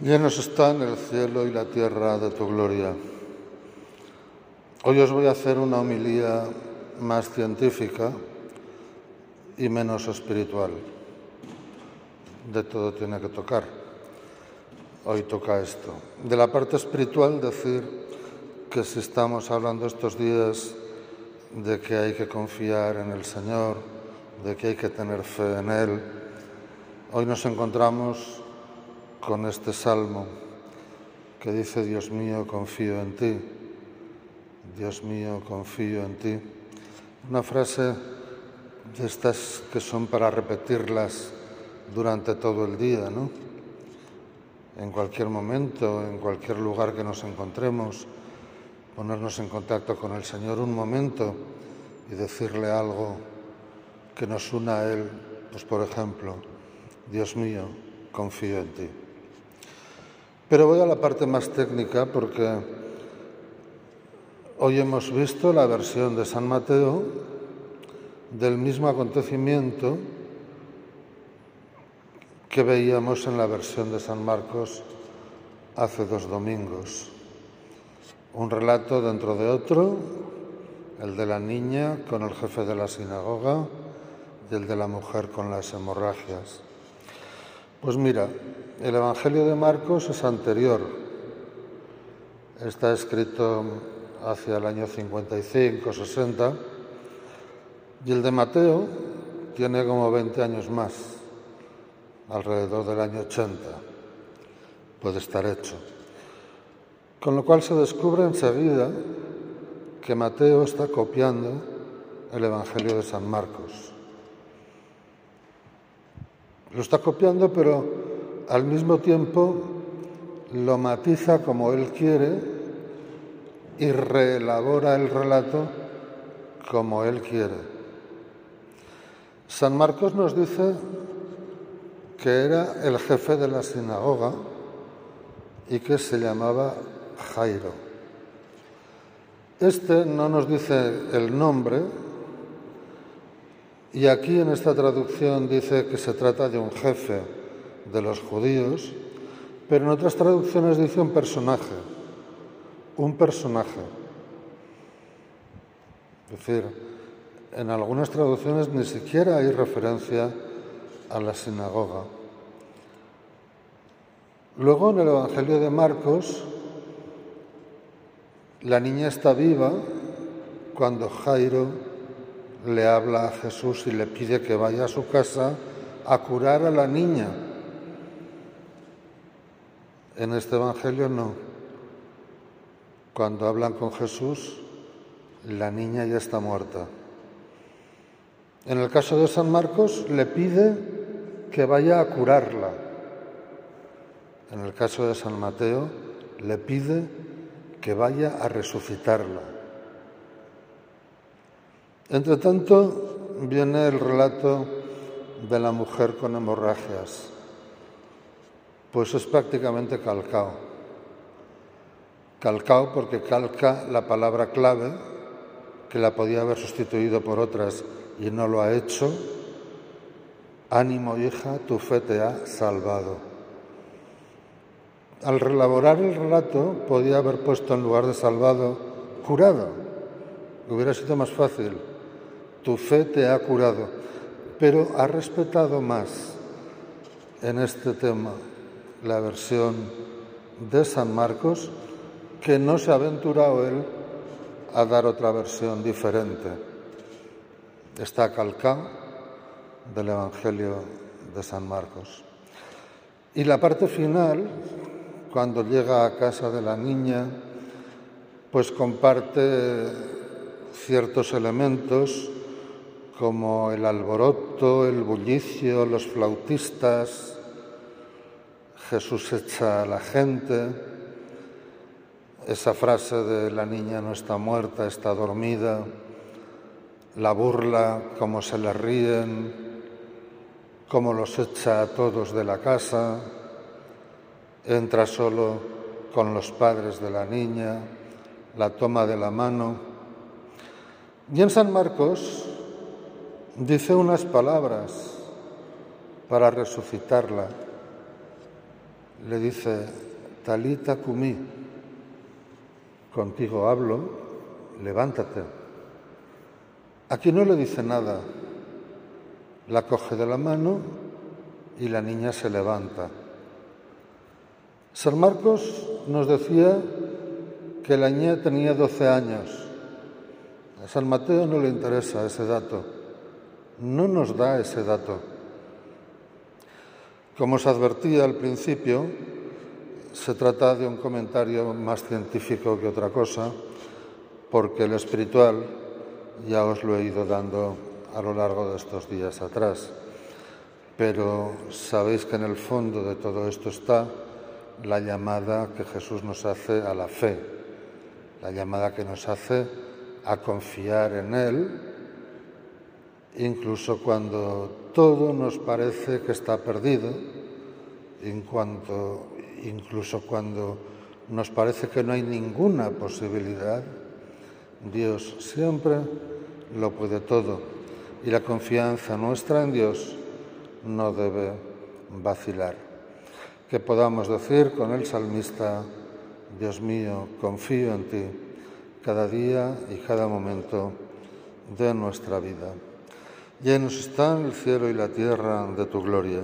Llenos están el cielo y la tierra de tu gloria. Hoy os voy a hacer una homilía más científica y menos espiritual. De todo tiene que tocar. Hoy toca esto. De la parte espiritual decir que si estamos hablando estos días de que hay que confiar en el Señor, de que hay que tener fe en Él, hoy nos encontramos con este salmo que dice, Dios mío, confío en ti, Dios mío, confío en ti. Una frase de estas que son para repetirlas durante todo el día, ¿no? En cualquier momento, en cualquier lugar que nos encontremos, ponernos en contacto con el Señor un momento y decirle algo que nos una a Él, pues por ejemplo, Dios mío, confío en ti. Pero voy a la parte más técnica porque hoy hemos visto la versión de San Mateo del mismo acontecimiento que veíamos en la versión de San Marcos hace dos domingos. Un relato dentro de otro, el de la niña con el jefe de la sinagoga y el de la mujer con las hemorragias. Pues mira, el Evangelio de Marcos es anterior. Está escrito hacia el año 55, 60. Y el de Mateo tiene como 20 años más, alrededor del año 80. Puede estar hecho. Con lo cual se descubre enseguida que Mateo está copiando el Evangelio de San Marcos. Lo está copiando, pero al mismo tiempo lo matiza como él quiere y reelabora el relato como él quiere. San Marcos nos dice que era el jefe de la sinagoga y que se llamaba Jairo. Este no nos dice el nombre y aquí en esta traducción dice que se trata de un jefe de los judíos, pero en otras traducciones dice un personaje, un personaje. Es decir, en algunas traducciones ni siquiera hay referencia a la sinagoga. Luego en el Evangelio de Marcos, la niña está viva cuando Jairo le habla a Jesús y le pide que vaya a su casa a curar a la niña. En este Evangelio no. Cuando hablan con Jesús, la niña ya está muerta. En el caso de San Marcos, le pide que vaya a curarla. En el caso de San Mateo, le pide que vaya a resucitarla. Entre tanto, viene el relato de la mujer con hemorragias. Pues es prácticamente calcao. Calcao porque calca la palabra clave, que la podía haber sustituido por otras y no lo ha hecho. Ánimo, hija, tu fe te ha salvado. Al relaborar el relato, podía haber puesto en lugar de salvado, curado. Hubiera sido más fácil. Tu fe te ha curado. Pero ha respetado más en este tema la versión de San Marcos, que no se ha aventurado él a dar otra versión diferente. Está calcado del Evangelio de San Marcos. Y la parte final, cuando llega a casa de la niña, pues comparte ciertos elementos como el alboroto, el bullicio, los flautistas, Jesús echa a la gente, esa frase de la niña no está muerta, está dormida, la burla, cómo se le ríen, cómo los echa a todos de la casa, entra solo con los padres de la niña, la toma de la mano. Y en San Marcos dice unas palabras para resucitarla le dice, Talita cumí, contigo hablo, levántate. Aquí no le dice nada, la coge de la mano y la niña se levanta. San Marcos nos decía que la niña tenía 12 años. A San Mateo no le interesa ese dato, no nos da ese dato. Como os advertía al principio, se trata de un comentario más científico que otra cosa, porque el espiritual ya os lo he ido dando a lo largo de estos días atrás. Pero sabéis que en el fondo de todo esto está la llamada que Jesús nos hace a la fe, la llamada que nos hace a confiar en Él, incluso cuando todo nos parece que está perdido, incluso cuando nos parece que no hay ninguna posibilidad, Dios siempre lo puede todo y la confianza nuestra en Dios no debe vacilar. Que podamos decir con el salmista, Dios mío, confío en ti cada día y cada momento de nuestra vida. Llenos están el cielo y la tierra de tu gloria.